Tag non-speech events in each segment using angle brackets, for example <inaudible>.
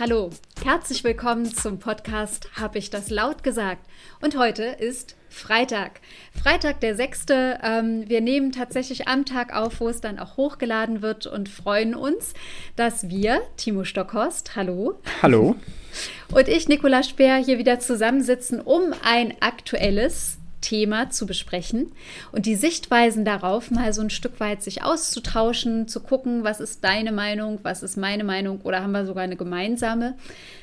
Hallo, herzlich willkommen zum Podcast Hab ich das laut gesagt? Und heute ist Freitag. Freitag, der 6. Ähm, wir nehmen tatsächlich am Tag auf, wo es dann auch hochgeladen wird und freuen uns, dass wir, Timo Stockhorst, hallo. Hallo. Und ich, Nicola Speer, hier wieder zusammensitzen, um ein aktuelles Thema zu besprechen und die Sichtweisen darauf mal so ein Stück weit sich auszutauschen, zu gucken, was ist deine Meinung, was ist meine Meinung oder haben wir sogar eine gemeinsame.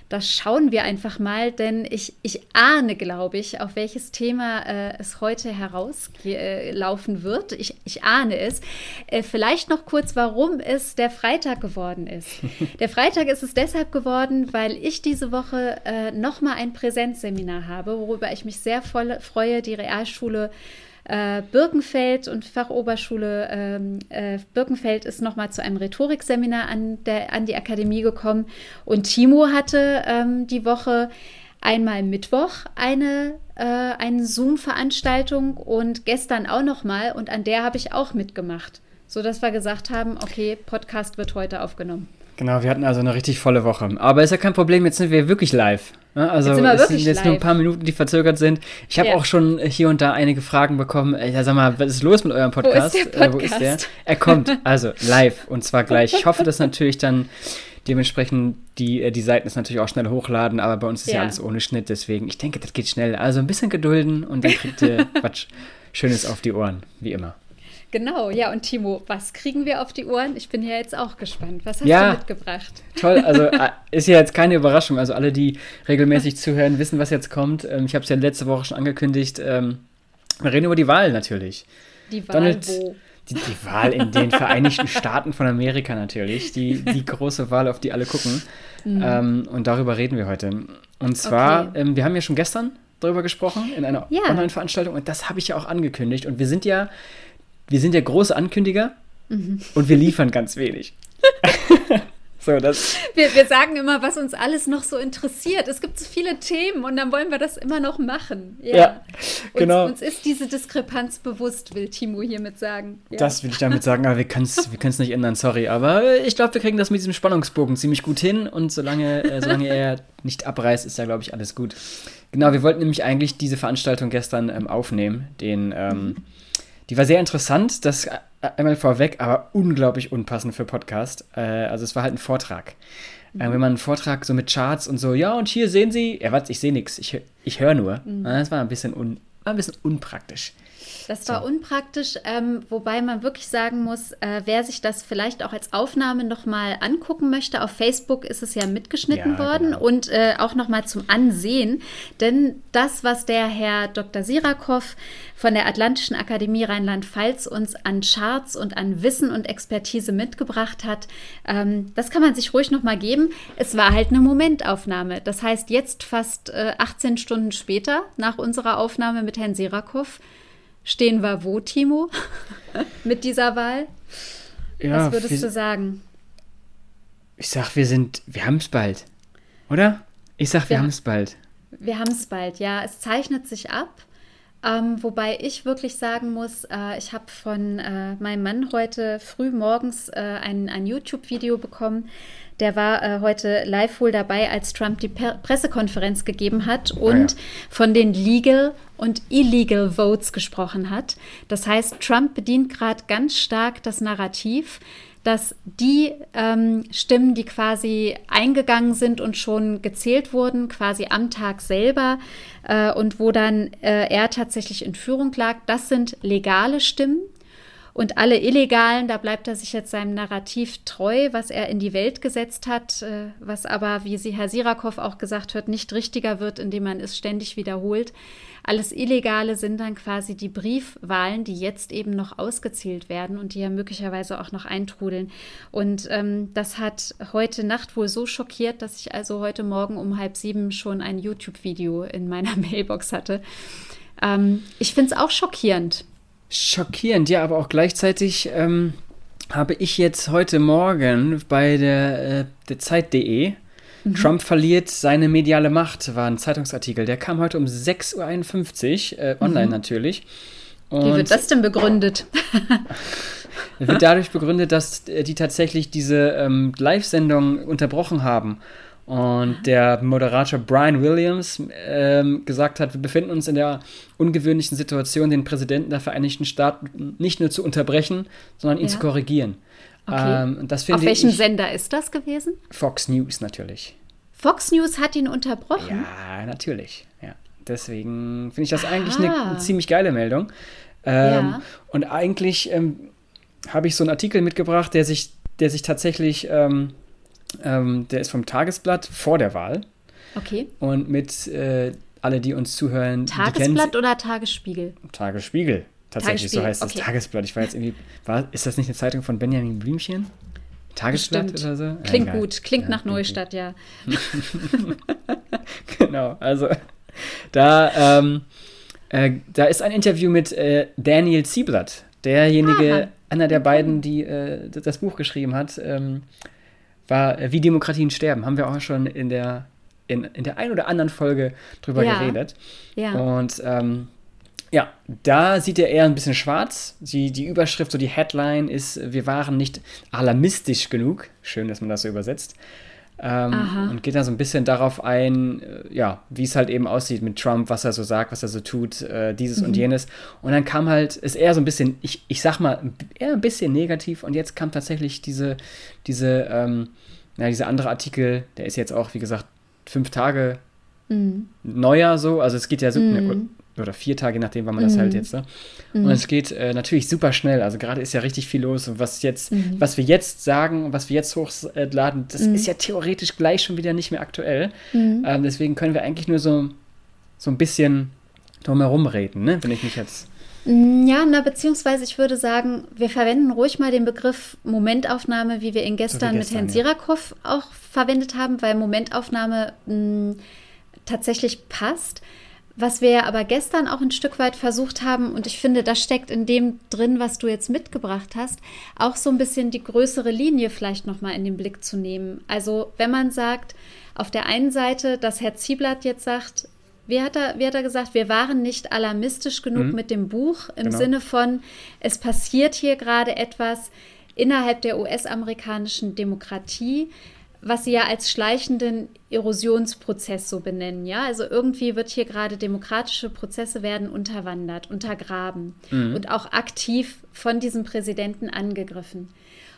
Das schauen wir einfach mal, denn ich, ich ahne, glaube ich, auf welches Thema äh, es heute herauslaufen äh, wird. Ich, ich ahne es. Äh, vielleicht noch kurz, warum es der Freitag geworden ist. <laughs> Der Freitag ist es deshalb geworden, weil ich diese Woche äh, nochmal ein Präsenzseminar habe, worüber ich mich sehr voll, freue. Die Realschule äh, Birkenfeld und Fachoberschule ähm, äh, Birkenfeld ist nochmal zu einem Rhetorikseminar an, der, an die Akademie gekommen. Und Timo hatte ähm, die Woche einmal Mittwoch eine, äh, eine Zoom-Veranstaltung und gestern auch nochmal. Und an der habe ich auch mitgemacht, sodass wir gesagt haben, okay, Podcast wird heute aufgenommen. Genau, wir hatten also eine richtig volle Woche. Aber ist ja kein Problem, jetzt sind wir wirklich live. Ne? Also es sind jetzt live. nur ein paar Minuten, die verzögert sind. Ich habe Ja. auch schon hier und da einige Fragen bekommen. Ja, sag mal, was ist los mit eurem Podcast? der Äh, wo ist der? Podcast? Er kommt, also <laughs> live und zwar gleich. Ich hoffe, dass natürlich dann dementsprechend die, äh, die Seiten es natürlich auch schnell hochladen, aber bei uns ist ja. Ja. alles ohne Schnitt, deswegen ich denke, das geht schnell. Also ein bisschen gedulden und dann kriegt ihr <laughs> was Schönes auf die Ohren, wie immer. Genau, ja, und Timo, was kriegen wir auf die Ohren? Ich bin ja jetzt auch gespannt. Was hast Ja. du mitgebracht? Toll, also <laughs> äh, ist ja jetzt keine Überraschung. Also alle, die regelmäßig zuhören, wissen, was jetzt kommt. Ähm, ich habe es ja letzte Woche schon angekündigt. Ähm, wir reden über die Wahl natürlich. Die Wahl Donald- wo? Die, die Wahl in den Vereinigten Staaten von Amerika natürlich. Die, die große Wahl, auf die alle gucken. Ähm, und darüber reden wir heute. Und zwar, Okay. ähm, wir haben ja schon gestern darüber gesprochen in einer Ja. Online-Veranstaltung und das habe ich ja auch angekündigt. Und wir sind ja, wir sind ja große Ankündiger Mhm. und wir liefern ganz wenig. <laughs> so, das, Wir, wir sagen immer, was uns alles noch so interessiert. Es gibt so viele Themen und dann wollen wir das immer noch machen. Ja, genau. Uns, uns ist diese Diskrepanz bewusst, will Timo hiermit sagen. Ja. Das will ich damit sagen, aber wir können es wir können's nicht ändern, sorry. Aber ich glaube, wir kriegen das mit diesem Spannungsbogen ziemlich gut hin und solange, äh, solange er nicht abreißt, ist ja, glaube ich, alles gut. Genau, wir wollten nämlich eigentlich diese Veranstaltung gestern ähm, aufnehmen. Den, ähm, die war sehr interessant, das äh, einmal vorweg, aber unglaublich unpassend für Podcast. Äh, also es war halt ein Vortrag. Äh, wenn man einen Vortrag so mit Charts und so, ja, und hier sehen Sie, ja, was, ich sehe nichts, ich, ich höre nur. Äh, Das war ein bisschen, un, war ein bisschen unpraktisch. Das war unpraktisch, ähm, wobei man wirklich sagen muss, äh, wer sich das vielleicht auch als Aufnahme nochmal angucken möchte, auf Facebook ist es ja mitgeschnitten Ja, worden genau. und äh, auch nochmal zum Ansehen. Denn das, was der Herr Dr. Sirakow von der Atlantischen Akademie Rheinland-Pfalz uns an Charts und an Wissen und Expertise mitgebracht hat, ähm, das kann man sich ruhig nochmal geben. Es war halt eine Momentaufnahme. Das heißt, jetzt fast äh, 18 Stunden später, nach unserer Aufnahme mit Herrn Sirakow, stehen wir wo, Timo, <laughs> mit dieser Wahl? Ja, Was würdest wir- du sagen? Ich sag, wir sind, wir haben es bald. Oder? Ich sag, wir Ja. haben es bald. Wir haben es bald, ja. Es zeichnet sich ab. Ähm, wobei ich wirklich sagen muss, äh, ich habe von äh, meinem Mann heute früh morgens äh, ein, ein YouTube-Video bekommen. Der war äh, heute live wohl dabei, als Trump die per Pressekonferenz gegeben hat und ja. von den Legal und Illegal Votes gesprochen hat. Das heißt, Trump bedient gerade ganz stark das Narrativ, dass die ähm, Stimmen, die quasi eingegangen sind und schon gezählt wurden, quasi am Tag selber äh, und wo dann äh, er tatsächlich in Führung lag, das sind legale Stimmen. Und alle Illegalen, da bleibt er sich jetzt seinem Narrativ treu, was er in die Welt gesetzt hat, äh, was aber, wie sie Herr Sirakow auch gesagt hat, nicht richtiger wird, indem man es ständig wiederholt. Alles Illegale sind dann quasi die Briefwahlen, die jetzt eben noch ausgezählt werden und die ja möglicherweise auch noch eintrudeln. Und ähm, das hat heute Nacht wohl so schockiert, dass ich also heute Morgen um halb sieben schon ein YouTube-Video in meiner <laughs> Mailbox hatte. Ähm, ich finde es auch schockierend. Schockierend, ja, aber auch gleichzeitig ähm, habe ich jetzt heute Morgen bei der, äh, der Zeit.de Trump verliert seine mediale Macht, war ein Zeitungsartikel. Der kam heute um 6.51 Uhr, äh, online natürlich. Wie Und wird das denn begründet? <laughs> wird dadurch begründet, dass äh, die tatsächlich diese ähm, Live-Sendung unterbrochen haben Und der Moderator Brian Williams ähm, gesagt hat, wir befinden uns in der ungewöhnlichen Situation, den Präsidenten der Vereinigten Staaten nicht nur zu unterbrechen, sondern ihn ja. zu korrigieren. Okay. Ähm, Auf welchem ich, Sender ist das gewesen? Fox News natürlich. Fox News hat ihn unterbrochen? Ja, natürlich. Ja. Deswegen finde ich das Aha. eigentlich eine, eine, ziemlich geile Meldung. Ähm, ja. Und eigentlich ähm, habe ich so einen Artikel mitgebracht, der sich, der sich tatsächlich ähm, der ist vom Tagesblatt vor der Wahl. Okay. Und mit äh, alle, die uns zuhören. Tagesblatt oder Tagesspiegel? Tagesspiegel. Tatsächlich, Tagesspiegel. so heißt okay. das Tagesblatt. Ich war jetzt irgendwie. War, ist das nicht eine Zeitung von Benjamin Blümchen? Tagesblatt Bestimmt. oder so? Klingt ja, gut, klingt ja, nach klingt Neustadt, gut. ja. <laughs> genau, also da, ähm, äh, da ist ein Interview mit äh, Daniel Zieblatt, derjenige, Aha. einer der beiden, die äh, das Buch geschrieben hat. Ähm, war äh, Wie Demokratien sterben. Haben wir auch schon in der, in, in der ein oder anderen Folge drüber ja. geredet. Ja. Und ähm, ja, da sieht er eher ein bisschen schwarz. Die, die Überschrift, so die Headline ist, wir waren nicht alarmistisch genug. Schön, dass man das so übersetzt. Ähm, und geht da so ein bisschen darauf ein, äh, ja, wie es halt eben aussieht mit Trump, was er so sagt, was er so tut, äh, dieses mhm. und jenes. Und dann kam halt, ist eher so ein bisschen, ich, ich sag mal, eher ein bisschen negativ und jetzt kam tatsächlich diese, diese, ähm, ja, dieser andere Artikel, der ist jetzt auch, wie gesagt, fünf Tage mhm. neuer so, also es geht ja so, mhm. ne, oder vier Tage, nachdem, wann man das halt mhm. jetzt. Ne? Und mhm. es geht äh, natürlich super schnell. Also gerade ist ja richtig viel los. Und was jetzt, mhm. was wir jetzt sagen, was wir jetzt hochladen, das mhm. ist ja theoretisch gleich schon wieder nicht mehr aktuell. Mhm. Ähm, deswegen können wir eigentlich nur so, so ein bisschen drumherum reden, ne? wenn ich mich jetzt. Mm, ja, na, beziehungsweise ich würde sagen, wir verwenden ruhig mal den Begriff Momentaufnahme, wie wir ihn gestern, so gestern mit Herrn ja. Sirakow auch verwendet haben, weil Momentaufnahme mh, mm, tatsächlich passt. Was wir aber gestern auch ein Stück weit versucht haben, und ich finde, das steckt in dem drin, was du jetzt mitgebracht hast, auch so ein bisschen die größere Linie vielleicht nochmal in den Blick zu nehmen. Also wenn man sagt, auf der einen Seite, dass Herr Zieblatt jetzt sagt, wie hat er, wie hat er gesagt, wir waren nicht alarmistisch genug mhm. mit dem Buch im genau. Sinne von, es passiert hier gerade etwas innerhalb der US-amerikanischen Demokratie, was sie ja als schleichenden Erosionsprozess so benennen, ja. Also irgendwie wird hier gerade demokratische Prozesse werden unterwandert, untergraben mhm. und auch aktiv von diesem Präsidenten angegriffen.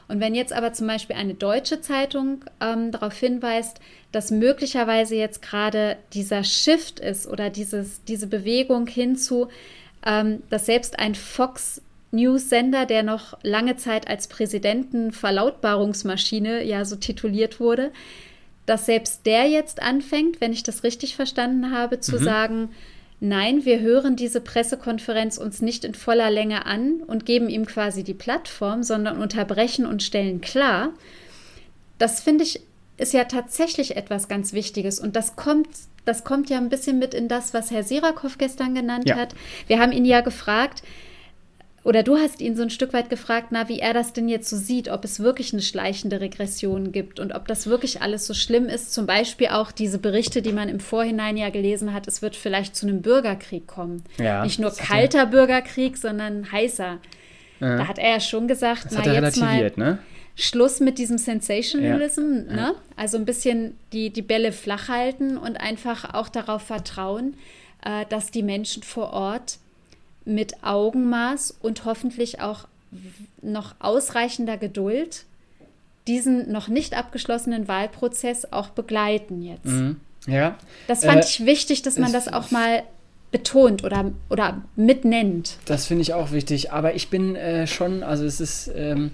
Und wenn jetzt aber zum Beispiel eine deutsche Zeitung ähm, darauf hinweist, dass möglicherweise jetzt gerade dieser Shift ist oder dieses, diese Bewegung hinzu, ähm, dass selbst ein Fox News-Sender, der noch lange Zeit als Präsidentenverlautbarungsmaschine ja so tituliert wurde, dass selbst der jetzt anfängt, wenn ich das richtig verstanden habe, zu mhm. sagen, nein, wir hören diese Pressekonferenz uns nicht in voller Länge an und geben ihm quasi die Plattform, sondern unterbrechen und stellen klar. Das finde ich ist ja tatsächlich etwas ganz Wichtiges und das kommt das kommt ja ein bisschen mit in das, was Herr Sirakow gestern genannt ja. hat. Wir haben ihn ja gefragt, oder du hast ihn so ein Stück weit gefragt, na, wie er das denn jetzt so sieht, ob es wirklich eine schleichende Regression gibt und ob das wirklich alles so schlimm ist. Zum Beispiel auch diese Berichte, die man im Vorhinein ja gelesen hat, es wird vielleicht zu einem Bürgerkrieg kommen. Ja, Nicht nur kalter Bürgerkrieg, sondern heißer. Ja. Da hat er ja schon gesagt, das na jetzt mal ne? Schluss mit diesem Sensationalism, ja. ne? Also ein bisschen die, die Bälle flach halten und einfach auch darauf vertrauen, äh, dass die Menschen vor Ort mit Augenmaß und hoffentlich auch noch ausreichender Geduld diesen noch nicht abgeschlossenen Wahlprozess auch begleiten jetzt. Mhm. Ja. Das fand äh, ich wichtig, dass man das auch mal betont oder, oder mitnennt. Das finde ich auch wichtig, aber ich bin äh, schon, also es ist. Ähm, äh,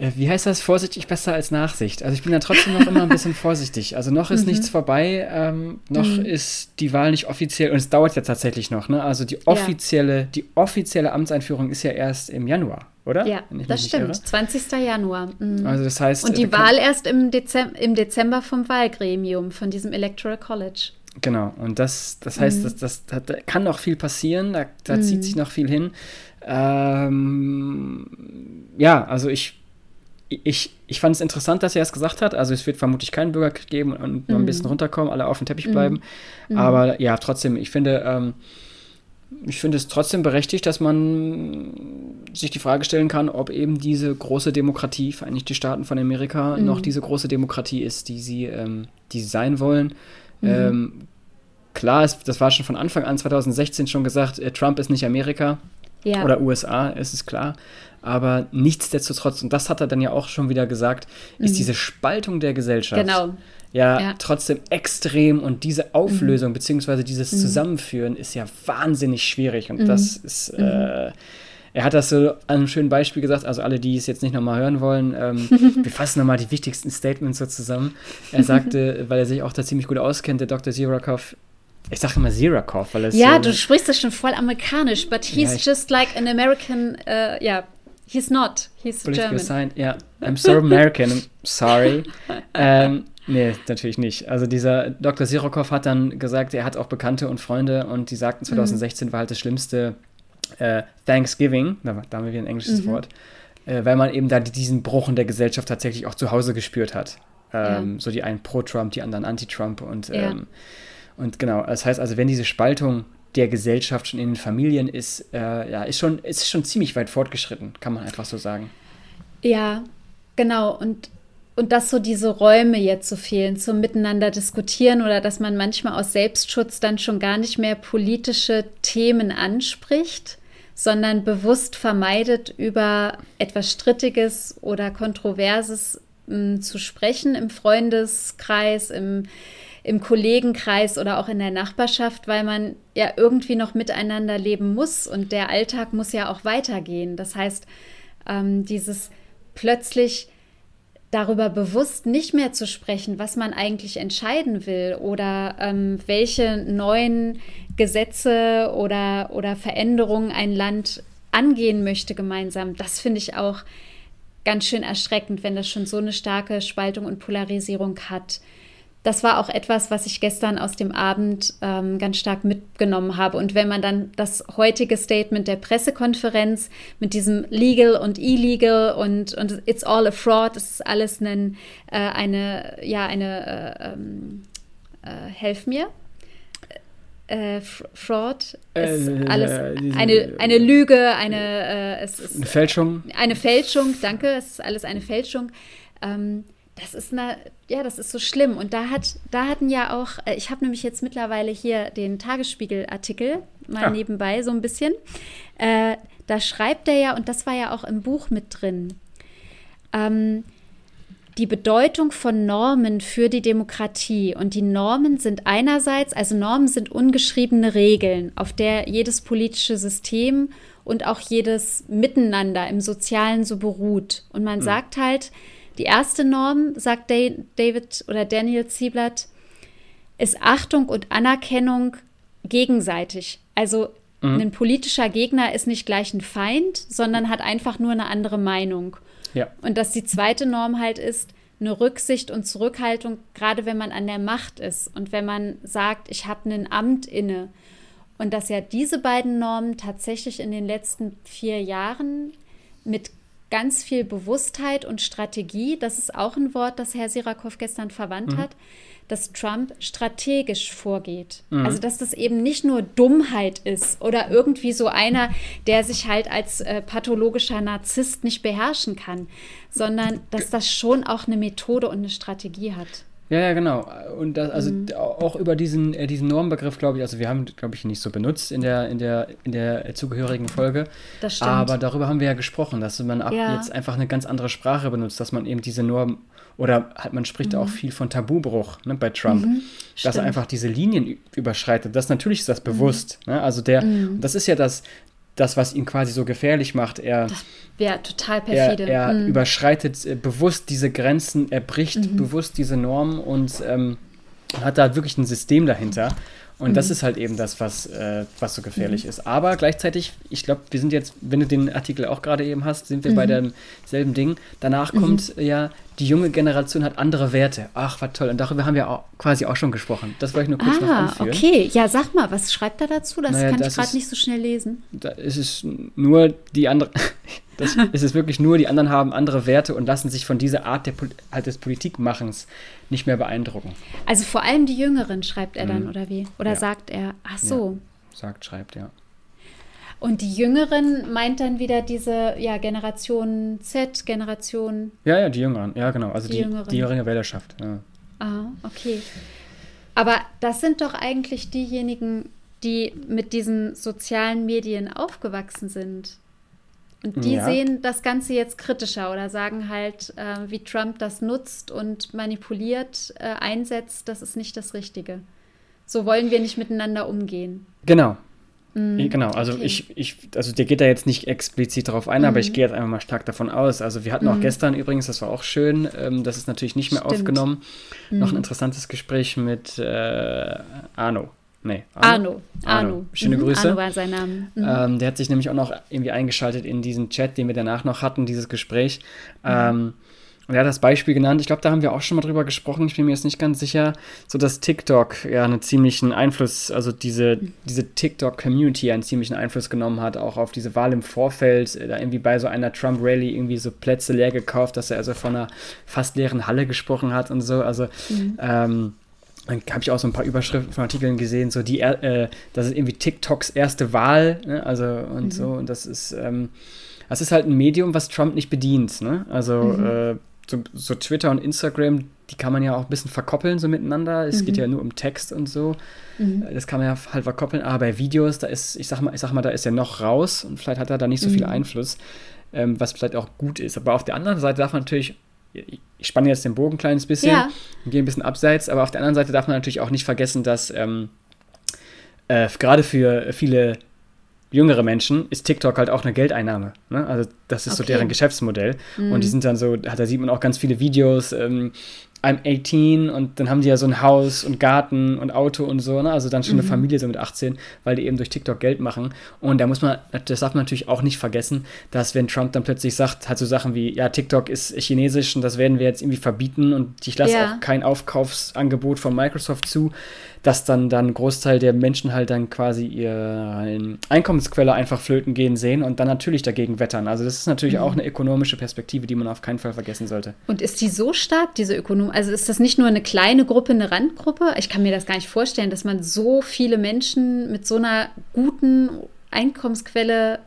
wie heißt das? Vorsichtig besser als Nachsicht. Also ich bin da trotzdem noch immer ein bisschen <laughs> vorsichtig. Also noch ist mhm. nichts vorbei, ähm, noch mhm. ist die Wahl nicht offiziell und es dauert ja tatsächlich noch. Ne? Also die offizielle, ja. die offizielle Amtseinführung ist ja erst im Januar, oder? Ja, das stimmt. Irre. 20. Januar. Mhm. Also das heißt. Und die äh, Wahl erst im, Dezem im Dezember vom Wahlgremium, von diesem Electoral College. Genau, und das, das heißt, mhm. das, das, da kann noch viel passieren, da, da zieht mhm. sich noch viel hin. Ähm, ja, also ich ich, ich fand es interessant, dass er es gesagt hat. Also es wird vermutlich keinen Bürgerkrieg geben und nur ein mhm. bisschen runterkommen, alle auf dem Teppich bleiben. Mhm. Aber ja, trotzdem, ich finde, ähm, ich finde es trotzdem berechtigt, dass man sich die Frage stellen kann, ob eben diese große Demokratie, Vereinigte Staaten von Amerika, mhm. noch diese große Demokratie ist, die sie, ähm, die sie sein wollen. Mhm. Ähm, klar, ist, das war schon von Anfang an 2016 schon gesagt, äh, Trump ist nicht Amerika ja. oder USA, ist es klar. Aber nichtsdestotrotz, und das hat er dann ja auch schon wieder gesagt, ist mhm. diese Spaltung der Gesellschaft. Genau ja, ja, trotzdem extrem und diese Auflösung mhm. beziehungsweise dieses mhm. Zusammenführen ist ja wahnsinnig schwierig und mhm. das ist mhm. äh, er hat das so an einem schönen Beispiel gesagt, also alle, die es jetzt nicht nochmal hören wollen, ähm, <laughs> wir fassen nochmal die wichtigsten Statements so zusammen. Er sagte, <laughs> weil er sich auch da ziemlich gut auskennt, der Dr. Zirakov, ich sage immer Zirakov, weil es Ja, so, du sprichst das schon voll amerikanisch, but he's ja, just like an American, uh, ja, yeah, he's not, he's German. Sign, ja, yeah. I'm so American, I'm sorry. <laughs> ähm, Nee, natürlich nicht. Also dieser Dr. Sirokov hat dann gesagt, er hat auch Bekannte und Freunde und die sagten 2016 mhm. war halt das schlimmste äh, Thanksgiving, da, da haben wir wieder ein englisches mhm. Wort, äh, weil man eben da diesen Bruch in der Gesellschaft tatsächlich auch zu Hause gespürt hat. Ähm, ja. So die einen pro-Trump, die anderen anti-Trump und, ja. ähm, und genau, das heißt also, wenn diese Spaltung der Gesellschaft schon in den Familien ist, äh, ja, ist schon, ist schon ziemlich weit fortgeschritten, kann man einfach so sagen. Ja, genau. Und und dass so diese Räume jetzt so fehlen zum Miteinander diskutieren oder dass man manchmal aus Selbstschutz dann schon gar nicht mehr politische Themen anspricht, sondern bewusst vermeidet, über etwas Strittiges oder Kontroverses m, hm, zu sprechen im Freundeskreis, im, im Kollegenkreis oder auch in der Nachbarschaft, weil man ja irgendwie noch miteinander leben muss und der Alltag muss ja auch weitergehen. Das heißt, ähm, dieses plötzlich darüber bewusst nicht mehr zu sprechen, was man eigentlich entscheiden will oder ähm, welche neuen Gesetze oder, oder Veränderungen ein Land angehen möchte gemeinsam, das finde ich auch ganz schön erschreckend, wenn das schon so eine starke Spaltung und Polarisierung hat das war auch etwas, was ich gestern aus dem Abend ähm, ganz stark mitgenommen habe. Und wenn man dann das heutige Statement der Pressekonferenz mit diesem Legal und Illegal und, und It's all a fraud, das ist alles ein, äh, eine, ja, eine, äh, ähm, äh, helf mir. Äh, Fraud ist äh, alles eine, eine Lüge, eine, äh, eine Fälschung. Eine Fälschung, danke, es ist alles eine Fälschung. Ähm, das ist eine, ja, das ist so schlimm. Und da hat, da hatten ja auch, äh, ich habe nämlich jetzt mittlerweile hier den Tagesspiegel-Artikel mal ah. nebenbei so ein bisschen. Äh, da schreibt er ja, und das war ja auch im Buch mit drin, ähm, die Bedeutung von Normen für die Demokratie. Und die Normen sind einerseits, also Normen sind ungeschriebene Regeln, auf der jedes politische System und auch jedes Miteinander im Sozialen so beruht. Und man mhm. sagt halt, die erste Norm, sagt David oder Daniel Zieblatt, ist Achtung und Anerkennung gegenseitig. Also mhm. ein politischer Gegner ist nicht gleich ein Feind, sondern hat einfach nur eine andere Meinung. Ja. Und dass die zweite Norm halt ist, eine Rücksicht und Zurückhaltung, gerade wenn man an der Macht ist und wenn man sagt, ich habe ein Amt inne. Und dass ja diese beiden Normen tatsächlich in den letzten vier Jahren mit ganz viel Bewusstheit und Strategie, das ist auch ein Wort, das Herr Sirakov gestern verwandt mhm. hat, dass Trump strategisch vorgeht. Mhm. Also dass das eben nicht nur Dummheit ist oder irgendwie so einer, der sich halt als äh, pathologischer Narzisst nicht beherrschen kann, sondern dass das schon auch eine Methode und eine Strategie hat. Ja, ja, genau. Und das, also mhm. auch über diesen, äh, diesen Normbegriff, glaube ich, also wir haben, glaube ich, nicht so benutzt in der, in der, in der zugehörigen Folge. Das stimmt. Aber darüber haben wir ja gesprochen, dass man ab ja. jetzt einfach eine ganz andere Sprache benutzt, dass man eben diese Norm oder halt, man spricht mhm. auch viel von Tabubruch ne, bei Trump, mhm, dass er einfach diese Linien überschreitet. Das natürlich ist das mhm. bewusst. Ne? Also der, mhm. das ist ja das, das, was ihn quasi so gefährlich macht. Er, das wäre total perfide. Er, er mhm. überschreitet äh, bewusst diese Grenzen, er bricht mhm. bewusst diese Normen und ähm, hat da wirklich ein System dahinter. Und mhm. das ist halt eben das, was, äh, was so gefährlich mhm. ist. Aber gleichzeitig, ich glaube, wir sind jetzt, wenn du den Artikel auch gerade eben hast, sind wir bei mhm. demselben Ding. Danach mhm. kommt ja, die junge Generation hat andere Werte. Ach, was toll. Und darüber haben wir auch, quasi auch schon gesprochen. Das wollte ich nur kurz ah, noch anführen. okay. Ja, sag mal, was schreibt er dazu? Das naja, kann das ich gerade nicht so schnell lesen. Da ist es nur die andere. <laughs> Das <laughs> ist es wirklich nur, die anderen haben andere Werte und lassen sich von dieser Art der, halt des Politikmachens nicht mehr beeindrucken. Also vor allem die Jüngeren schreibt er dann, mhm. oder wie? Oder ja. sagt er, ach so. Ja. Sagt, schreibt, ja. Und die Jüngeren meint dann wieder diese ja, Generation Z, Generation. Ja, ja, die Jüngeren, ja, genau. Also die, die, die jüngere Wählerschaft. Ja. Ah, okay. Aber das sind doch eigentlich diejenigen, die mit diesen sozialen Medien aufgewachsen sind. Und die ja. sehen das Ganze jetzt kritischer oder sagen halt, äh, wie Trump das nutzt und manipuliert, äh, einsetzt, das ist nicht das Richtige. So wollen wir nicht miteinander umgehen. Genau, genau, also okay. ich, ich, also der geht da jetzt nicht explizit darauf ein, mhm. aber ich gehe jetzt einfach mal stark davon aus. Also wir hatten mhm. auch gestern übrigens, das war auch schön, ähm, das ist natürlich nicht mehr Stimmt. aufgenommen, noch ein mhm. interessantes Gespräch mit äh, Arno. Nee, Arno. Arno. Arno. Schöne mhm. Grüße. Arno war sein Name. Mhm. Ähm, der hat sich nämlich auch noch irgendwie eingeschaltet in diesen Chat, den wir danach noch hatten, dieses Gespräch. Ähm, und er hat das Beispiel genannt, ich glaube, da haben wir auch schon mal drüber gesprochen, ich bin mir jetzt nicht ganz sicher, so dass TikTok ja einen ziemlichen Einfluss, also diese, diese TikTok-Community einen ziemlichen Einfluss genommen hat, auch auf diese Wahl im Vorfeld, da irgendwie bei so einer Trump-Rally irgendwie so Plätze leer gekauft, dass er also von einer fast leeren Halle gesprochen hat und so. Also mhm. ähm, dann habe ich auch so ein paar Überschriften von Artikeln gesehen, so die, äh, das ist irgendwie TikToks erste Wahl, ne? also und mhm. so, und das ist, ähm, das ist halt ein Medium, was Trump nicht bedient, ne? Also mhm. äh, so, so, Twitter und Instagram, die kann man ja auch ein bisschen verkoppeln so miteinander. Es mhm. geht ja nur um Text und so. Mhm. Das kann man ja halt verkoppeln. Aber bei Videos, da ist, ich sag mal, ich sag mal, da ist er noch raus und vielleicht hat er da nicht so mhm. viel Einfluss, ähm, was vielleicht auch gut ist. Aber auf der anderen Seite darf man natürlich, ich spanne jetzt den Bogen ein kleines bisschen ja. und gehe ein bisschen abseits, aber auf der anderen Seite darf man natürlich auch nicht vergessen, dass ähm, äh, gerade für viele jüngere Menschen ist TikTok halt auch eine Geldeinnahme. Ne? Also das ist okay. so deren Geschäftsmodell. Mhm. Und die sind dann so, da sieht man auch ganz viele Videos, ähm, I'm 18 und dann haben die ja so ein Haus und Garten und Auto und so, ne? also dann schon mhm. eine Familie so mit 18, weil die eben durch TikTok Geld machen. Und da muss man, das darf man natürlich auch nicht vergessen, dass wenn Trump dann plötzlich sagt, halt so Sachen wie, ja, TikTok ist chinesisch und das werden wir jetzt irgendwie verbieten und ich lasse ja. auch kein Aufkaufsangebot von Microsoft zu, dass dann dann ein Großteil der Menschen halt dann quasi ihre Einkommensquelle einfach flöten gehen sehen und dann natürlich dagegen wettern. Also das ist natürlich mhm. auch eine ökonomische Perspektive, die man auf keinen Fall vergessen sollte. Und ist die so stark, diese Ökonomie? Also ist das nicht nur eine kleine Gruppe, eine Randgruppe? Ich kann mir das gar nicht vorstellen, dass man so viele Menschen mit so einer guten Einkommensquelle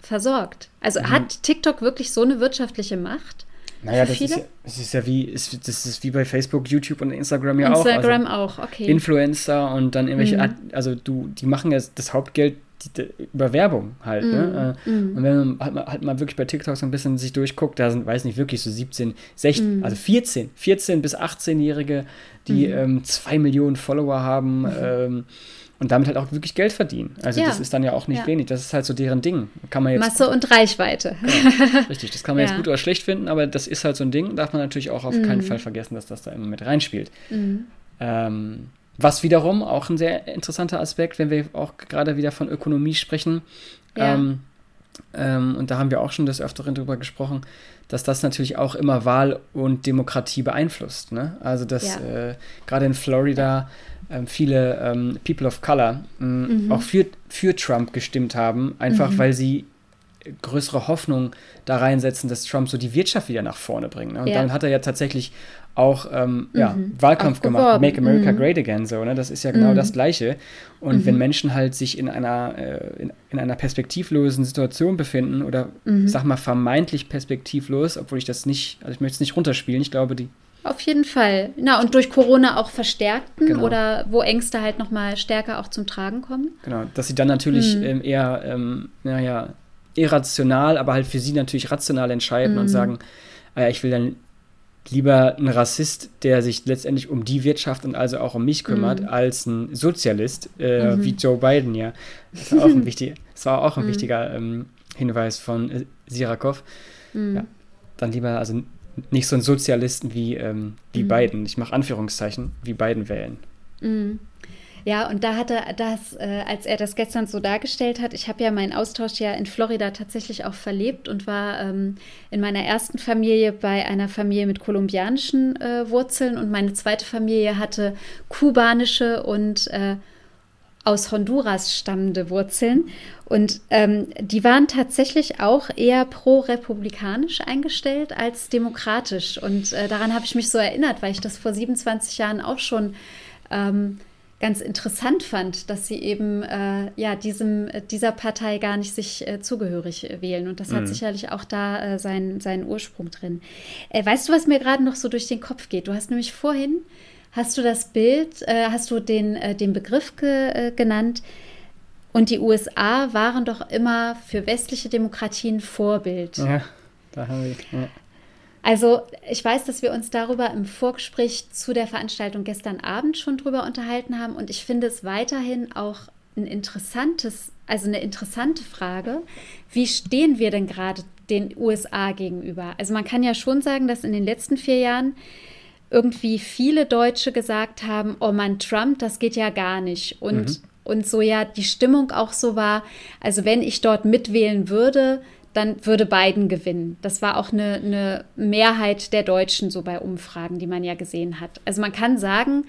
versorgt. Also mhm. hat TikTok wirklich so eine wirtschaftliche Macht? Naja, das ist, ja, das ist ja wie, ist, das ist wie bei Facebook, YouTube und Instagram ja Instagram auch. Also auch, okay. Influencer und dann irgendwelche, mhm. also du, die machen ja das Hauptgeld die, über Werbung halt. Mm, ne? Mm. Und wenn man halt mal, halt mal, wirklich bei TikTok so ein bisschen sich durchguckt, da sind, weiß nicht, wirklich so 17, 16, mm. also 14, 14 bis 18-Jährige, die mhm. ähm, zwei Millionen Follower haben. Mhm. Ähm, und damit halt auch wirklich Geld verdienen. Also ja. das ist dann ja auch nicht ja. wenig. Das ist halt so deren Ding. Kann man jetzt, Masse und Reichweite. Genau. <laughs> Richtig, das kann man ja. jetzt gut oder schlecht finden, aber das ist halt so ein Ding. Darf man natürlich auch auf mhm. keinen Fall vergessen, dass das da immer mit reinspielt. Mhm. Ähm, was wiederum auch ein sehr interessanter Aspekt, wenn wir auch gerade wieder von Ökonomie sprechen. Ähm, ähm, und da haben wir auch schon des Öfteren drüber gesprochen, dass das natürlich auch immer Wahl und Demokratie beeinflusst. Ne? Also dass äh, gerade in Florida viele ähm, People of Color ähm, mhm. auch für, für Trump gestimmt haben, einfach mhm. weil sie größere Hoffnung da reinsetzen, dass Trump so die Wirtschaft wieder nach vorne bringt. Ne? Und ja. dann hat er ja tatsächlich auch ähm, mhm. ja, Wahlkampf auch gemacht, Make America mhm. Great Again, so, ne? Das ist ja genau mhm. das Gleiche. Und wenn mhm. Menschen halt sich in einer, äh, in, in, einer perspektivlosen Situation befinden oder sag mal vermeintlich perspektivlos, obwohl ich das nicht, also ich möchte es nicht runterspielen, ich glaube, die auf jeden Fall. Na, und durch Corona auch verstärkten genau. oder wo Ängste halt nochmal stärker auch zum Tragen kommen. Genau, dass sie dann natürlich mhm. ähm, eher, ähm, naja, irrational, aber halt für sie natürlich rational entscheiden mhm. und sagen, äh, ich will dann lieber ein Rassist, der sich letztendlich um die Wirtschaft und also auch um mich kümmert, mhm. als ein Sozialist äh, mhm. wie Joe Biden, ja. Das war auch ein, <laughs> wichtig, das war auch ein mhm. wichtiger ähm, Hinweis von äh, Sirakov. Mhm. Ja, dann lieber also nicht so einen Sozialisten wie, ähm, wie mhm. Biden, ich mache Anführungszeichen, wie Biden wählen. Mhm. Ja, und da hat er das, äh, als er das gestern so dargestellt hat, ich habe ja meinen Austausch ja in Florida tatsächlich auch verlebt und war ähm, in meiner ersten Familie bei einer Familie mit kolumbianischen äh, Wurzeln und meine zweite Familie hatte kubanische und äh, aus Honduras stammende Wurzeln. Und ähm, die waren tatsächlich auch eher pro-republikanisch eingestellt als demokratisch. Und äh, daran habe ich mich so erinnert, weil ich das vor 27 Jahren auch schon ähm, ganz interessant fand, dass sie eben äh, ja diesem dieser Partei gar nicht sich äh, zugehörig wählen und das hat mhm. sicherlich auch da äh, seinen, seinen Ursprung drin. Äh, weißt du, was mir gerade noch so durch den Kopf geht? Du hast nämlich vorhin hast du das Bild, äh, hast du den, äh, den Begriff ge, genannt und die USA waren doch immer für westliche Demokratien Vorbild. Ja, da haben wir. Ja. Also ich weiß, dass wir uns darüber im Vorgespräch zu der Veranstaltung gestern Abend schon drüber unterhalten haben und ich finde es weiterhin auch ein interessantes, also eine interessante Frage. Wie stehen wir denn gerade den USA gegenüber? Also man kann ja schon sagen, dass in den letzten vier Jahren irgendwie viele Deutsche gesagt haben, oh Mann, Trump, das geht ja gar nicht. Und, mhm. und so ja die Stimmung auch so war, also wenn ich dort mitwählen würde, dann würde Biden gewinnen. Das war auch eine, eine Mehrheit der Deutschen so bei Umfragen, die man ja gesehen hat. Also man kann sagen,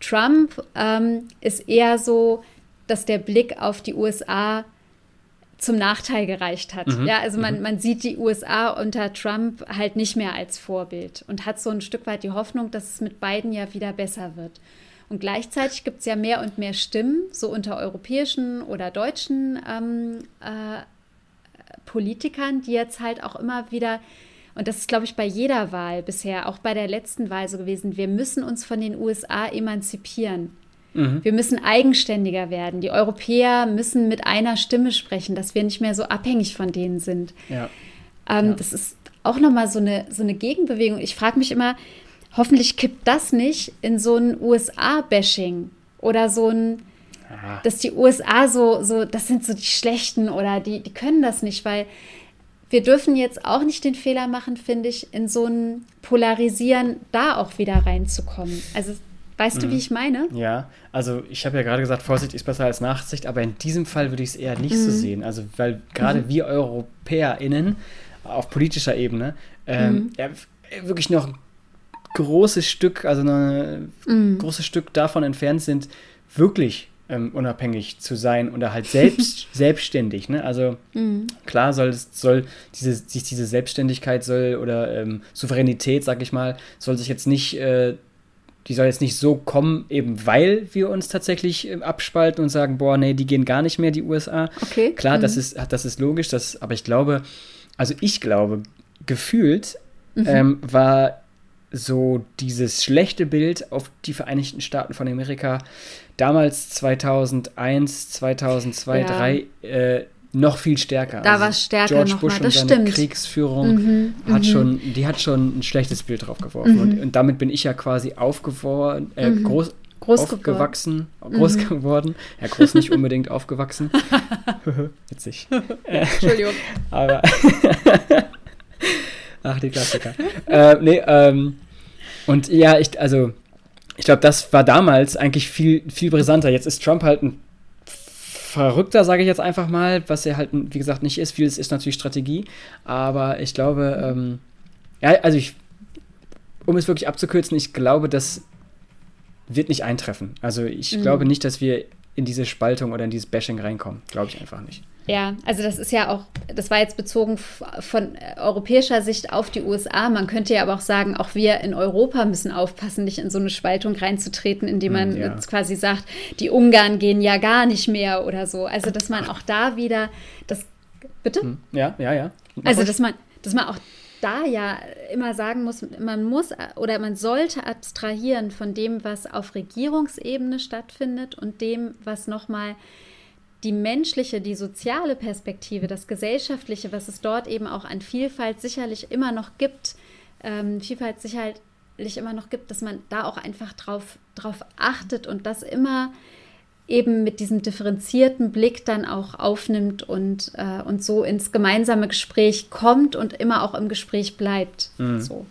Trump ähm, ist eher so, dass der Blick auf die USA zum Nachteil gereicht hat. Mhm. Ja, also man, mhm. man sieht die USA unter Trump halt nicht mehr als Vorbild und hat so ein Stück weit die Hoffnung, dass es mit Biden ja wieder besser wird. Und gleichzeitig gibt es ja mehr und mehr Stimmen, so unter europäischen oder deutschen ähm, äh, Politikern, die jetzt halt auch immer wieder, und das ist, glaube ich, bei jeder Wahl bisher, auch bei der letzten Wahl so gewesen, wir müssen uns von den USA emanzipieren. Mhm. Wir müssen eigenständiger werden. Die Europäer müssen mit einer Stimme sprechen, dass wir nicht mehr so abhängig von denen sind. Ja. Ähm, ja. Das ist auch nochmal so eine, so eine Gegenbewegung. Ich frage mich immer, hoffentlich kippt das nicht in so ein USA-Bashing oder so ein, dass die USA so, so, das sind so die Schlechten oder die, die können das nicht, weil wir dürfen jetzt auch nicht den Fehler machen, finde ich, in so ein Polarisieren da auch wieder reinzukommen. Also Weißt mhm. du, wie mhm. ich meine? Ja, also ich habe ja gerade gesagt, Vorsicht ist besser als Nachsicht, aber in diesem Fall würde ich es eher nicht mhm. so sehen. Also, weil gerade mhm. wir EuropäerInnen auf politischer Ebene ähm, mhm. ja, wirklich noch ein großes Stück, also ein mhm. großes Stück davon entfernt sind, wirklich ähm, unabhängig zu sein oder halt selbst <laughs> selbstständig. Ne? Also mhm. klar soll soll diese, sich diese Selbstständigkeit soll oder ähm, Souveränität, sag ich mal, soll sich jetzt nicht äh, die soll jetzt nicht so kommen, eben weil wir uns tatsächlich äh, abspalten und sagen, boah, nee, die gehen gar nicht mehr, die USA. Okay. Klar, mhm. das, ist, das ist logisch, das, aber ich glaube, also ich glaube, gefühlt mhm. ähm, war so dieses schlechte Bild auf die Vereinigten Staaten von Amerika damals 2001, 2002, ja. 2003 äh, noch viel stärker. Da also war es stärker George Bush mal. Und seine stimmt. Kriegsführung mhm, hat mhm. schon, die hat schon ein schlechtes Bild drauf geworfen. Mhm. Und, und, damit bin ich ja quasi aufgeworden, äh, mhm. groß, groß aufgewachsen, geworden. groß mhm. geworden. Ja, groß nicht unbedingt aufgewachsen. <laughs> Witzig. Entschuldigung. <laughs> Aber <laughs> ach, die Klassiker. äh, nee, ähm, und ja, ich, also ich glaube, das war damals eigentlich viel, viel brisanter. Jetzt ist Trump halt ein verrückter, sage ich jetzt einfach mal, was er halt, wie gesagt, nicht ist. Vieles ist natürlich Strategie, aber ich glaube, ähm, ja, also ich, um es wirklich abzukürzen, ich glaube, das wird nicht eintreffen. Also ich mhm. glaube nicht, dass wir in diese Spaltung oder in dieses Bashing reinkommen. Glaube ich einfach nicht. Ja, also das ist ja auch, das war jetzt bezogen von europäischer Sicht auf die USA. Man könnte ja aber auch sagen, auch wir in Europa müssen aufpassen, nicht in so eine Spaltung reinzutreten, indem man hm, ja. jetzt quasi sagt, die Ungarn gehen ja gar nicht mehr oder so. Also dass man auch da wieder das, bitte? Hm, ja, ja, ja. Also dass man, dass man auch da ja immer sagen muss, man muss oder man sollte abstrahieren von dem, was auf Regierungsebene stattfindet und dem, was nochmal mal die menschliche, die soziale Perspektive, das Gesellschaftliche, was es dort eben auch an Vielfalt sicherlich immer noch gibt, ähm, Vielfalt sicherlich immer noch gibt, dass man da auch einfach drauf, drauf achtet und das immer eben mit diesem differenzierten Blick dann auch aufnimmt und, äh, und so ins gemeinsame Gespräch kommt und immer auch im Gespräch bleibt. Mhm. So.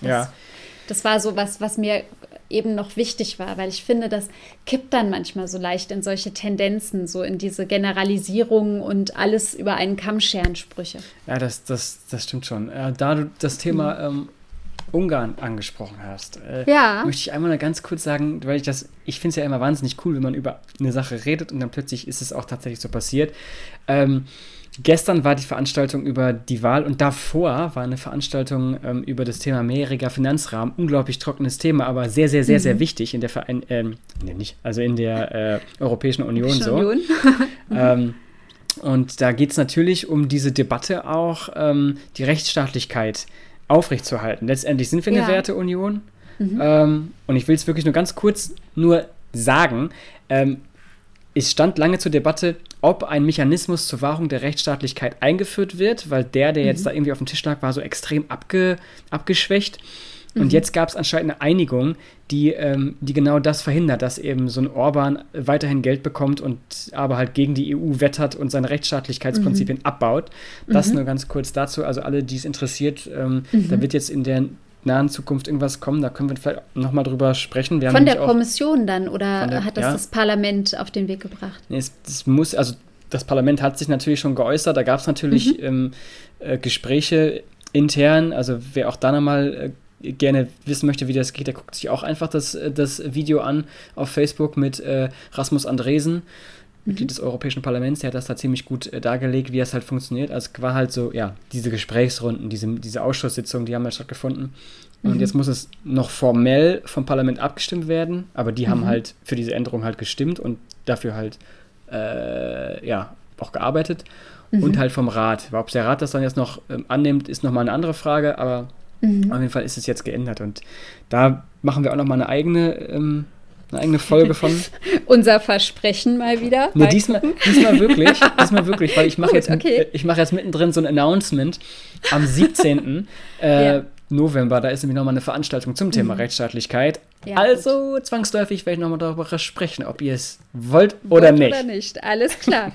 Das, ja. Das war so was, was mir eben noch wichtig war, weil ich finde, das kippt dann manchmal so leicht in solche Tendenzen, so in diese Generalisierungen und alles über einen Kamm scheren Sprüche. Ja, das, das, das stimmt schon. Äh, da du das Thema mhm. ähm, Ungarn angesprochen hast, äh, ja. möchte ich einmal ganz kurz sagen, weil ich das, ich finde es ja immer wahnsinnig cool, wenn man über eine Sache redet und dann plötzlich ist es auch tatsächlich so passiert. Ähm, Gestern war die Veranstaltung über die Wahl und davor war eine Veranstaltung ähm, über das Thema mehrjähriger Finanzrahmen. Unglaublich trockenes Thema, aber sehr, sehr, sehr, mhm. sehr wichtig in der Verein, ähm, nee, nicht, also in der äh, Europäischen Union so. Union. <laughs> ähm, und da geht es natürlich um diese Debatte auch, ähm, die Rechtsstaatlichkeit aufrechtzuerhalten. Letztendlich sind wir eine ja. Werteunion. Mhm. Ähm, und ich will es wirklich nur ganz kurz nur sagen. Es stand lange zur Debatte, ob ein Mechanismus zur Wahrung der Rechtsstaatlichkeit eingeführt wird, weil der, der mhm. jetzt da irgendwie auf dem Tisch lag, war so extrem abge, abgeschwächt. Und mhm. jetzt gab es anscheinend eine Einigung, die, ähm, die genau das verhindert, dass eben so ein Orban weiterhin Geld bekommt und aber halt gegen die EU wettert und seine Rechtsstaatlichkeitsprinzipien mhm. abbaut. Das mhm. nur ganz kurz dazu. Also alle, die es interessiert, ähm, mhm. da wird jetzt in der nahen Zukunft irgendwas kommen, da können wir vielleicht nochmal drüber sprechen. Wir von der Kommission dann oder der, hat das ja. das Parlament auf den Weg gebracht? Nee, es, es, muss, also das Parlament hat sich natürlich schon geäußert, da gab es natürlich mhm. ähm, äh, Gespräche intern, also wer auch da nochmal äh, gerne wissen möchte, wie das geht, der guckt sich auch einfach das, äh, das Video an auf Facebook mit äh, Rasmus Andresen. Mitglied des Europäischen Parlaments, der hat das da ziemlich gut äh, dargelegt, wie das halt funktioniert. Also es war halt so, ja, diese Gesprächsrunden, diese, diese Ausschusssitzungen, die haben halt stattgefunden. Und mhm. jetzt muss es noch formell vom Parlament abgestimmt werden, aber die mhm. haben halt für diese Änderung halt gestimmt und dafür halt, äh, ja, auch gearbeitet. Mhm. Und halt vom Rat. Ob der Rat das dann jetzt noch ähm, annimmt, ist nochmal eine andere Frage, aber mhm. auf jeden Fall ist es jetzt geändert. Und da machen wir auch nochmal eine eigene ähm, eine eigene Folge von. <laughs> Unser Versprechen mal wieder. Nee, diesmal, diesmal wirklich, diesmal <laughs> wirklich, weil ich mache jetzt, okay. ich mache jetzt mittendrin so ein Announcement am 17. äh, ja. November, da ist nämlich nochmal eine Veranstaltung zum Thema mhm. Rechtsstaatlichkeit. Ja, also gut. zwangsläufig werde ich nochmal darüber sprechen, ob ihr es wollt oder wollt nicht. Oder nicht, alles <laughs> klar.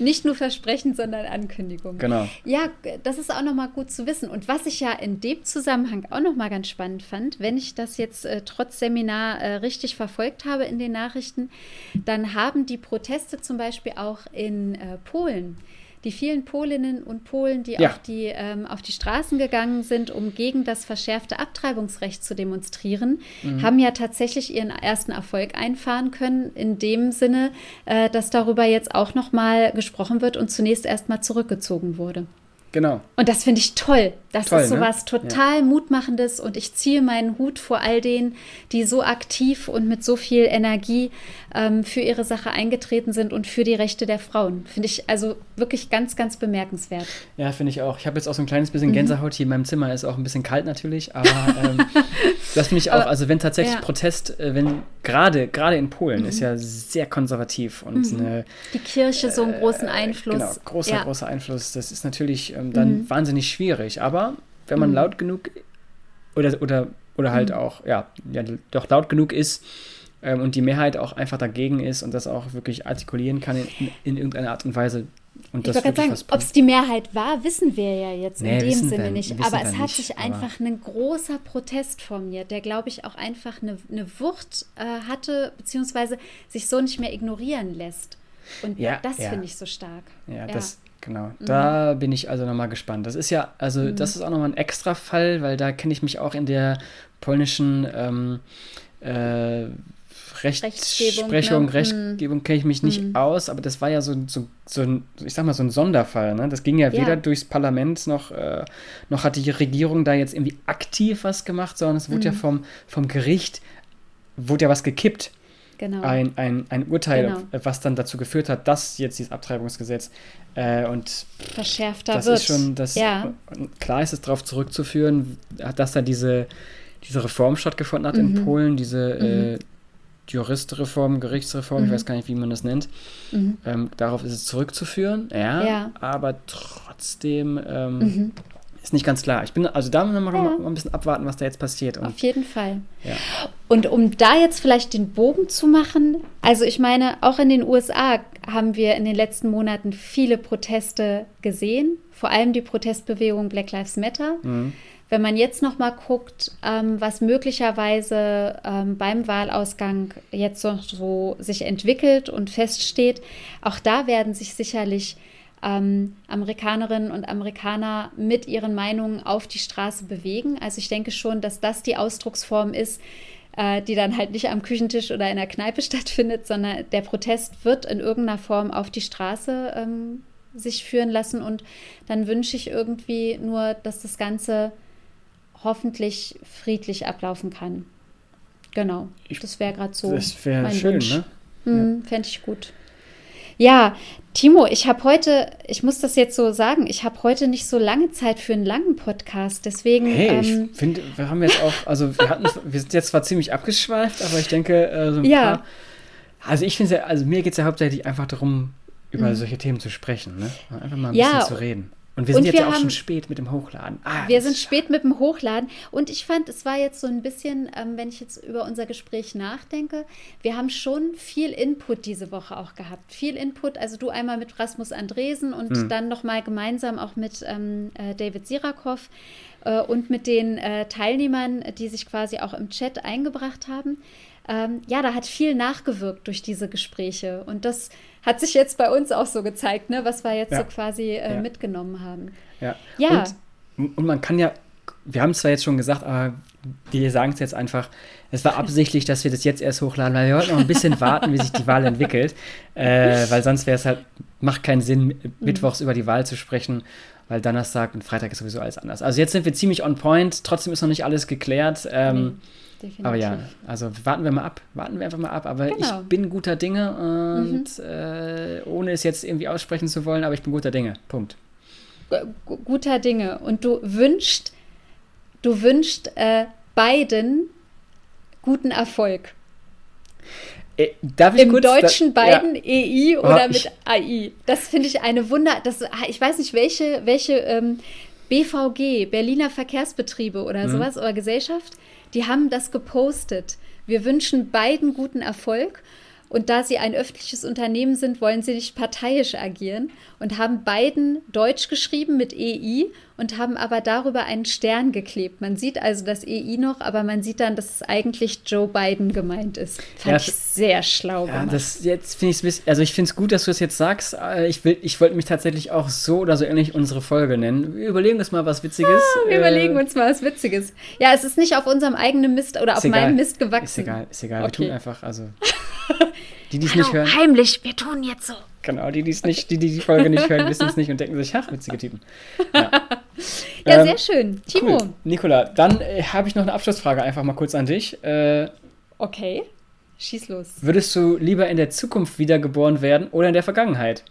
nicht nur Versprechen, sondern Ankündigung. Genau. Ja, das ist auch nochmal gut zu wissen. Und was ich ja in dem Zusammenhang auch nochmal ganz spannend fand, wenn ich das jetzt äh, trotz Seminar äh, richtig verfolgt habe in den Nachrichten, dann haben die Proteste zum Beispiel auch in äh, Polen die vielen Polinnen und Polen, die, ja. auf, die ähm, auf die Straßen gegangen sind, um gegen das verschärfte Abtreibungsrecht zu demonstrieren, mhm. haben ja tatsächlich ihren ersten Erfolg einfahren können, in dem Sinne, äh, dass darüber jetzt auch nochmal gesprochen wird und zunächst erstmal zurückgezogen wurde. Genau. Und das finde ich toll. Das toll, ist sowas ne? total ja. Mutmachendes und ich ziehe meinen Hut vor all denen, die so aktiv und mit so viel Energie ähm, für ihre Sache eingetreten sind und für die Rechte der Frauen. Finde ich also wirklich ganz, ganz bemerkenswert. Ja, finde ich auch. Ich habe jetzt auch so ein kleines bisschen mhm. Gänsehaut hier in meinem Zimmer. Ist auch ein bisschen kalt natürlich, aber ähm, <laughs> das finde ich auch. Also wenn tatsächlich ja. Protest, äh, wenn gerade gerade in Polen mhm. ist ja sehr konservativ und mhm. eine, die Kirche so einen großen äh, Einfluss. Genau, großer ja. großer Einfluss. Das ist natürlich ähm, dann mhm. wahnsinnig schwierig. Aber wenn man mhm. laut genug oder oder oder halt auch ja, ja doch laut genug ist ähm, und die Mehrheit auch einfach dagegen ist und das auch wirklich artikulieren kann in, in irgendeiner Art und Weise. Und ich wollte gerade sagen, ob es die Mehrheit war, wissen wir ja jetzt nee, in dem Sinne wir, nicht. Aber es hat nicht, sich einfach ein großer Protest formiert, der, glaube ich, auch einfach eine, eine Wucht äh, hatte, beziehungsweise sich so nicht mehr ignorieren lässt. Und ja, das ja. finde ich so stark. Ja, ja. das genau. Mhm. Da bin ich also nochmal gespannt. Das ist ja, also mhm. das ist auch nochmal ein extra Fall, weil da kenne ich mich auch in der polnischen ähm, äh, Rechtsprechung, ne? Rechtgebung hm. kenne ich mich nicht hm. aus, aber das war ja so, so, so ein, ich sag mal, so ein Sonderfall. Ne? Das ging ja, ja. weder durchs Parlament noch, äh, noch hat die Regierung da jetzt irgendwie aktiv was gemacht, sondern es wurde hm. ja vom, vom Gericht, wurde ja was gekippt. Genau. Ein, ein, ein Urteil, genau. was dann dazu geführt hat, dass jetzt dieses Abtreibungsgesetz äh, und verschärfter das wird. ist schon, das, ja. klar ist es darauf zurückzuführen, dass da diese, diese Reform stattgefunden hat mhm. in Polen, diese mhm. äh, Juristreform, Gerichtsreform, mhm. ich weiß gar nicht, wie man das nennt. Mhm. Ähm, darauf ist es zurückzuführen, ja, ja. aber trotzdem ähm, mhm. ist nicht ganz klar. Ich bin, also da müssen wir ja. mal ein bisschen abwarten, was da jetzt passiert. Und, Auf jeden Fall. Ja. Und um da jetzt vielleicht den Bogen zu machen, also ich meine, auch in den USA haben wir in den letzten Monaten viele Proteste gesehen, vor allem die Protestbewegung Black Lives Matter. Wenn man jetzt noch mal guckt, ähm, was möglicherweise ähm, beim Wahlausgang jetzt noch so sich entwickelt und feststeht, auch da werden sich sicherlich ähm, Amerikanerinnen und Amerikaner mit ihren Meinungen auf die Straße bewegen. Also ich denke schon, dass das die Ausdrucksform ist, äh, die dann halt nicht am Küchentisch oder in der Kneipe <laughs> stattfindet, sondern der Protest wird in irgendeiner Form auf die Straße ähm, sich führen lassen. Und dann wünsche ich irgendwie nur, dass das Ganze hoffentlich friedlich ablaufen kann. Genau, das wäre gerade so. Das wäre schön, Wunsch. ne? Hm, ja. Fände ich gut. Ja, Timo, ich habe heute, ich muss das jetzt so sagen, ich habe heute nicht so lange Zeit für einen langen Podcast, deswegen. Hey, ähm, ich finde, wir haben jetzt auch, also wir hatten, <laughs> wir sind jetzt zwar ziemlich abgeschweift, aber ich denke, äh, so ein ja. paar. Also ich finde ja, also mir geht es ja hauptsächlich einfach darum, über mhm. solche Themen zu sprechen, ne? Einfach mal ein ja, bisschen zu reden. Und wir sind und jetzt wir ja auch haben, schon spät mit dem Hochladen. Ah, wir sind spät mit dem Hochladen. Und ich fand, es war jetzt so ein bisschen, ähm, wenn ich jetzt über unser Gespräch nachdenke, wir haben schon viel Input diese Woche auch gehabt. Viel Input, also du einmal mit Rasmus Andresen und hm. dann nochmal gemeinsam auch mit ähm, äh, David Sirakov äh, und mit den äh, Teilnehmern, die sich quasi auch im Chat eingebracht haben. Ähm, ja, da hat viel nachgewirkt durch diese Gespräche. Und das hat sich jetzt bei uns auch so gezeigt, ne, was wir jetzt ja. so quasi äh, ja. mitgenommen haben. Ja. ja. Und, und man kann ja, wir haben es zwar jetzt schon gesagt, aber wir sagen es jetzt einfach, es war absichtlich, dass wir das jetzt erst hochladen, weil wir wollten noch ein bisschen warten, wie sich die Wahl entwickelt. Äh, weil sonst wäre es halt, macht keinen Sinn, mhm. mittwochs über die Wahl zu sprechen, weil Donnerstag und Freitag ist sowieso alles anders. Also jetzt sind wir ziemlich on point, trotzdem ist noch nicht alles geklärt. Ähm, mhm definitiv. Aber ja, also warten wir mal ab. Warten wir einfach mal ab. Aber genau. ich bin guter Dinge und mhm. äh, ohne es jetzt irgendwie aussprechen zu wollen, aber ich bin guter Dinge. Punkt. G guter Dinge. Und du wünschst, du wünschst äh, beiden guten Erfolg. Äh, darf ich Im kurz, Deutschen da, beiden ja. EI oder oh, mit AI. Das finde ich eine Wunder. Das, ich weiß nicht, welche, welche ähm, BVG, Berliner Verkehrsbetriebe oder mhm. sowas oder Gesellschaft, die haben das gepostet. Wir wünschen beiden guten Erfolg und da sie ein öffentliches Unternehmen sind, wollen sie nicht parteiisch agieren und haben beiden Deutsch geschrieben mit EI und haben aber darüber einen Stern geklebt. Man sieht also das EI noch, aber man sieht dann, dass es eigentlich Joe Biden gemeint ist. Fand ja, ich sehr schlau ja, gemacht. Das jetzt finde ich also ich finde es gut, dass du es jetzt sagst. Äh, ich ich wollte mich tatsächlich auch so oder so ähnlich unsere Folge nennen. Wir überlegen uns mal was Witziges. Ah, wir äh, überlegen uns mal was Witziges. Ja, es ist nicht auf unserem eigenen Mist oder auf egal. meinem Mist gewachsen. Ist egal, ist egal. Okay. Wir tun einfach, also <laughs> Die, die es nicht hören. Heimlich, wir tun jetzt so. Genau, die, die's nicht, die, die die Folge nicht hören, wissen es nicht und denken sich, ach, witzige Typen. Ja, <laughs> <laughs> ja ähm, sehr schön. Timo. Cool. Nikola, dann äh, habe ich noch eine Abschlussfrage einfach mal kurz an dich. Äh, okay, schieß los. Würdest du lieber in der Zukunft wiedergeboren werden oder in der Vergangenheit?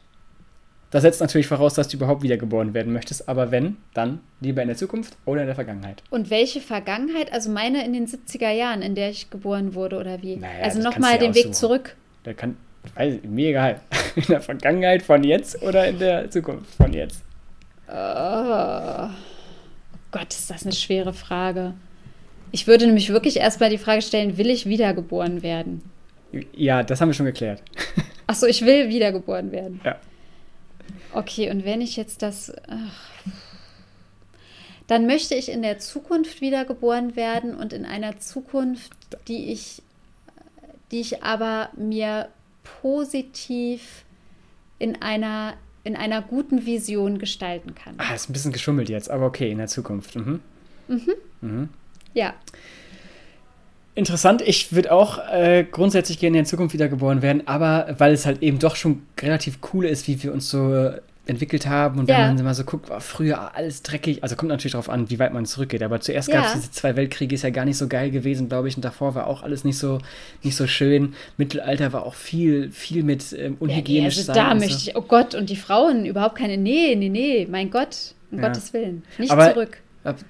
Das setzt natürlich voraus, dass du überhaupt wiedergeboren werden möchtest, aber wenn, dann lieber in der Zukunft oder in der Vergangenheit. Und welche Vergangenheit? Also meine in den 70er Jahren, in der ich geboren wurde oder wie? Naja, also nochmal den Weg zurück. Da kann, weiß ich, mir egal. <laughs> In der Vergangenheit von jetzt oder in der Zukunft von jetzt? Oh. Gott, ist das eine schwere Frage. Ich würde nämlich wirklich erstmal die Frage stellen, will ich wiedergeboren werden? Ja, das haben wir schon geklärt. Achso, ich will wiedergeboren werden. Ja. Okay, und wenn ich jetzt das. Ach, dann möchte ich in der Zukunft wiedergeboren werden und in einer Zukunft, die ich die ich aber mir positiv in einer, in einer guten Vision gestalten kann. Ah, ist ein bisschen geschummelt jetzt, aber okay, in der Zukunft. Mhm. Mhm. mhm. Ja. Interessant, ich würde auch äh, grundsätzlich gerne in der Zukunft wiedergeboren werden, aber weil es halt eben doch schon relativ cool ist, wie wir uns so entwickelt haben und ja. wenn man mal so guckt, war früher alles dreckig, also kommt natürlich darauf an, wie weit man zurückgeht, aber zuerst ja. gab es diese zwei Weltkriege, ist ja gar nicht so geil gewesen, glaube ich, und davor war auch alles nicht so, nicht so schön. Mittelalter war auch viel, viel mit ähm, unhygienisch ja, also Da möchte so. ich, oh Gott, und die Frauen überhaupt keine, nee, nee, nee, mein Gott, um Gottes Willen, nicht aber, zurück.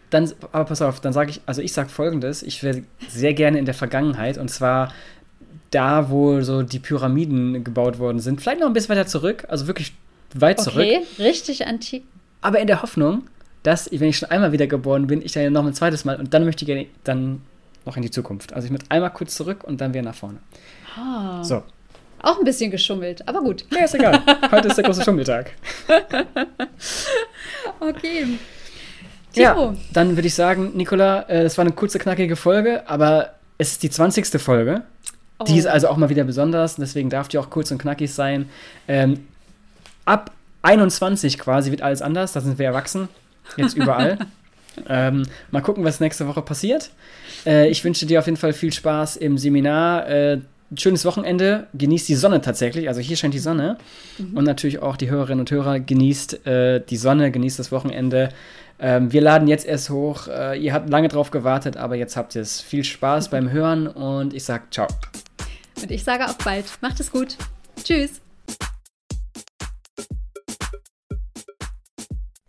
Dann, aber pass auf, dann sage ich, also ich sage folgendes, ich wäre sehr gerne in der Vergangenheit und zwar da, wo so die Pyramiden gebaut worden sind, vielleicht noch ein bisschen weiter zurück, also wirklich weit okay, zurück. Okay, richtig antik. Aber in der Hoffnung, dass, wenn ich schon einmal wiedergeboren bin, ich dann noch ein zweites Mal und dann möchte ich gerne dann noch in die Zukunft. Also ich möchte einmal kurz zurück und dann wieder nach vorne. Ah. So. Auch ein bisschen geschummelt, aber gut. Ja, ist egal. Heute ist der große Schummeltag. <laughs> okay. Timo. Ja, dann würde ich sagen, Nicola, äh, das war eine kurze, knackige Folge, aber es ist die 20. Folge. Oh. Die ist also auch mal wieder besonders, deswegen darf die auch kurz und knackig sein. Ähm, ab 21 quasi wird alles anders, da sind wir erwachsen, jetzt überall. <laughs> Ähm, mal gucken, was nächste Woche passiert. Äh, ich wünsche dir auf jeden Fall viel Spaß im Seminar. Äh, schönes Wochenende. Genießt die Sonne tatsächlich. Also hier scheint die Sonne. Mhm. Und natürlich auch die Hörerinnen und Hörer genießt äh, die Sonne, genießt das Wochenende. Ähm, wir laden jetzt erst hoch. Äh, ihr habt lange drauf gewartet, aber jetzt habt ihr es. Viel Spaß beim Hören und ich sage ciao. Und ich sage auf bald. Macht es gut. Tschüss.